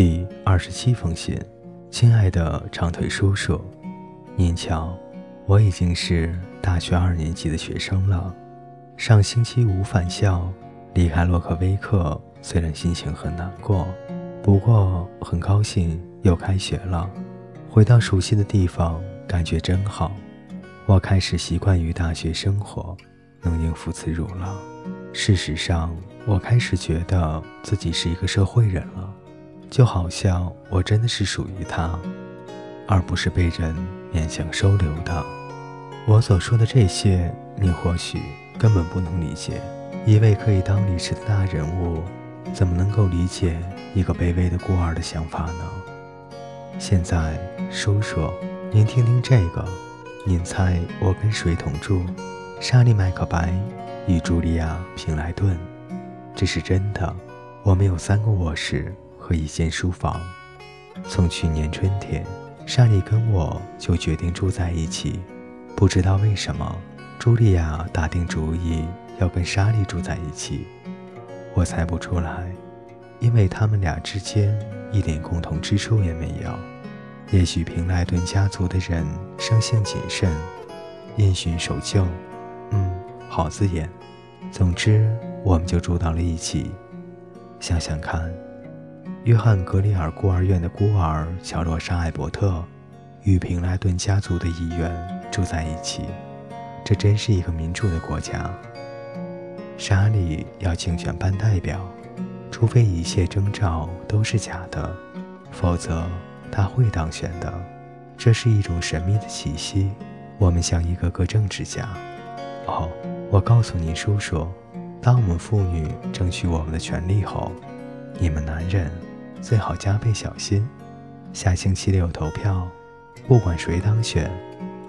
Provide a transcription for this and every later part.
第二十七封信，亲爱的长腿叔叔，您瞧，我已经是大学二年级的学生了。上星期五返校，离开洛克威克，虽然心情很难过，不过很高兴又开学了。回到熟悉的地方，感觉真好。我开始习惯于大学生活，能应付自如了。事实上，我开始觉得自己是一个社会人了。就好像我真的是属于他，而不是被人勉强收留的。我所说的这些，你或许根本不能理解。一位可以当律师的大人物，怎么能够理解一个卑微的孤儿的想法呢？现在，叔叔，您听听这个。您猜我跟谁同住？莎莉·麦克白与茱莉亚·平莱顿。这是真的。我们有三个卧室。和一间书房。从去年春天，莎莉跟我就决定住在一起。不知道为什么，茱莉亚打定主意要跟莎莉住在一起。我猜不出来，因为他们俩之间一点共同之处也没有。也许平莱顿家族的人生性谨慎，因循守旧。嗯，好字眼。总之，我们就住到了一起。想想看。约翰·格里尔孤儿院的孤儿乔洛莎·艾伯特与平莱顿家族的一员住在一起，这真是一个民主的国家。莎莉要竞选班代表，除非一切征兆都是假的，否则她会当选的。这是一种神秘的气息。我们像一个个政治家。哦，我告诉你，叔叔，当我们妇女争取我们的权利后，你们男人。最好加倍小心。下星期六投票，不管谁当选，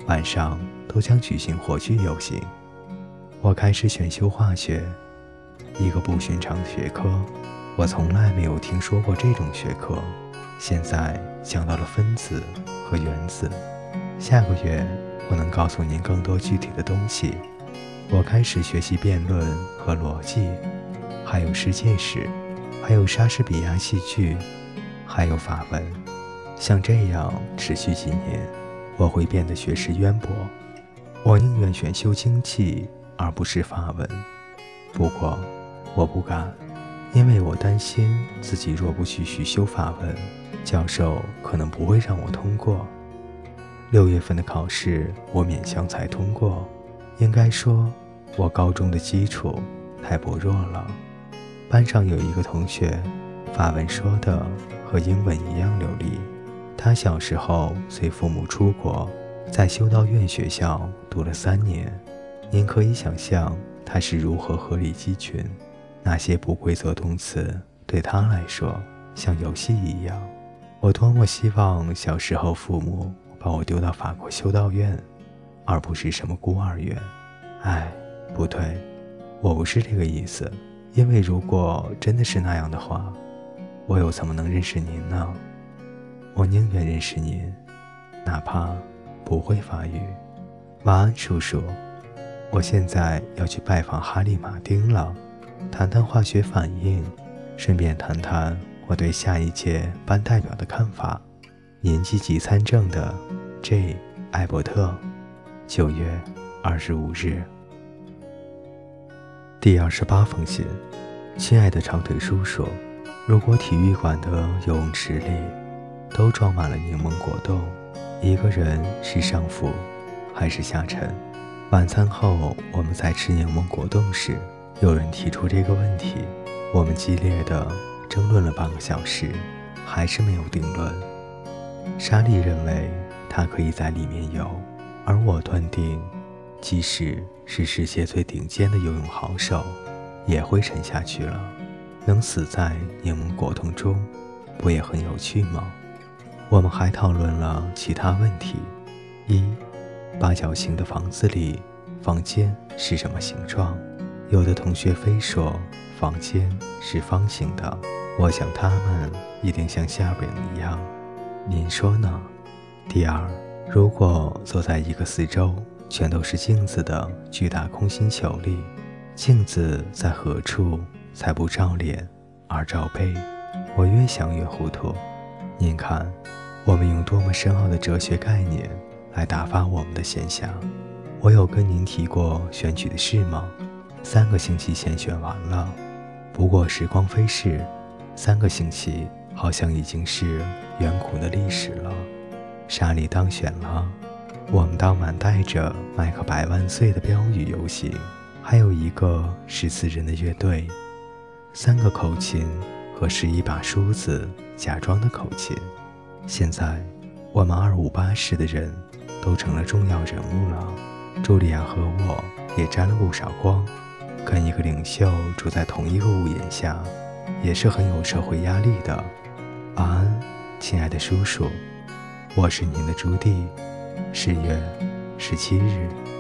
晚上都将举行火炬游行。我开始选修化学，一个不寻常的学科。我从来没有听说过这种学科。现在讲到了分子和原子。下个月我能告诉您更多具体的东西。我开始学习辩论和逻辑，还有世界史。还有莎士比亚戏剧，还有法文，像这样持续几年，我会变得学识渊博。我宁愿选修经济而不是法文，不过我不敢，因为我担心自己若不继续修法文，教授可能不会让我通过。六月份的考试我勉强才通过，应该说，我高中的基础太薄弱了。班上有一个同学，法文说的和英文一样流利。他小时候随父母出国，在修道院学校读了三年。您可以想象他是如何鹤立鸡群。那些不规则动词对他来说像游戏一样。我多么希望小时候父母把我丢到法国修道院，而不是什么孤儿院。哎，不对，我不是这个意思。因为如果真的是那样的话，我又怎么能认识您呢？我宁愿认识您，哪怕不会法语。晚安，叔叔。我现在要去拜访哈利·马丁了，谈谈化学反应，顺便谈谈我对下一届班代表的看法。您积极参政的 J. 艾伯特，九月二十五日。第二十八封信，亲爱的长腿叔叔，如果体育馆的游泳池里都装满了柠檬果冻，一个人是上浮还是下沉？晚餐后我们在吃柠檬果冻时，有人提出这个问题，我们激烈的争论了半个小时，还是没有定论。莎莉认为它可以在里面游，而我断定。即使是世界最顶尖的游泳好手，也会沉下去了。能死在柠檬果冻中，不也很有趣吗？我们还讨论了其他问题：一，八角形的房子里，房间是什么形状？有的同学非说房间是方形的。我想他们一定像下边一样。您说呢？第二，如果坐在一个四周。全都是镜子的巨大空心球里，镜子在何处才不照脸而照背？我越想越糊涂。您看，我们用多么深奥的哲学概念来打发我们的闲暇。我有跟您提过选举的事吗？三个星期前选完了。不过时光飞逝，三个星期好像已经是远古的历史了。沙利当选了，我们当晚带着“麦克百万岁”的标语游行，还有一个十四人的乐队，三个口琴和十一把梳子，假装的口琴。现在，我们二五八室的人都成了重要人物了。茱莉亚和我也沾了不少光。跟一个领袖住在同一个屋檐下，也是很有社会压力的。晚安，亲爱的叔叔，我是您的朱棣。十月十七日。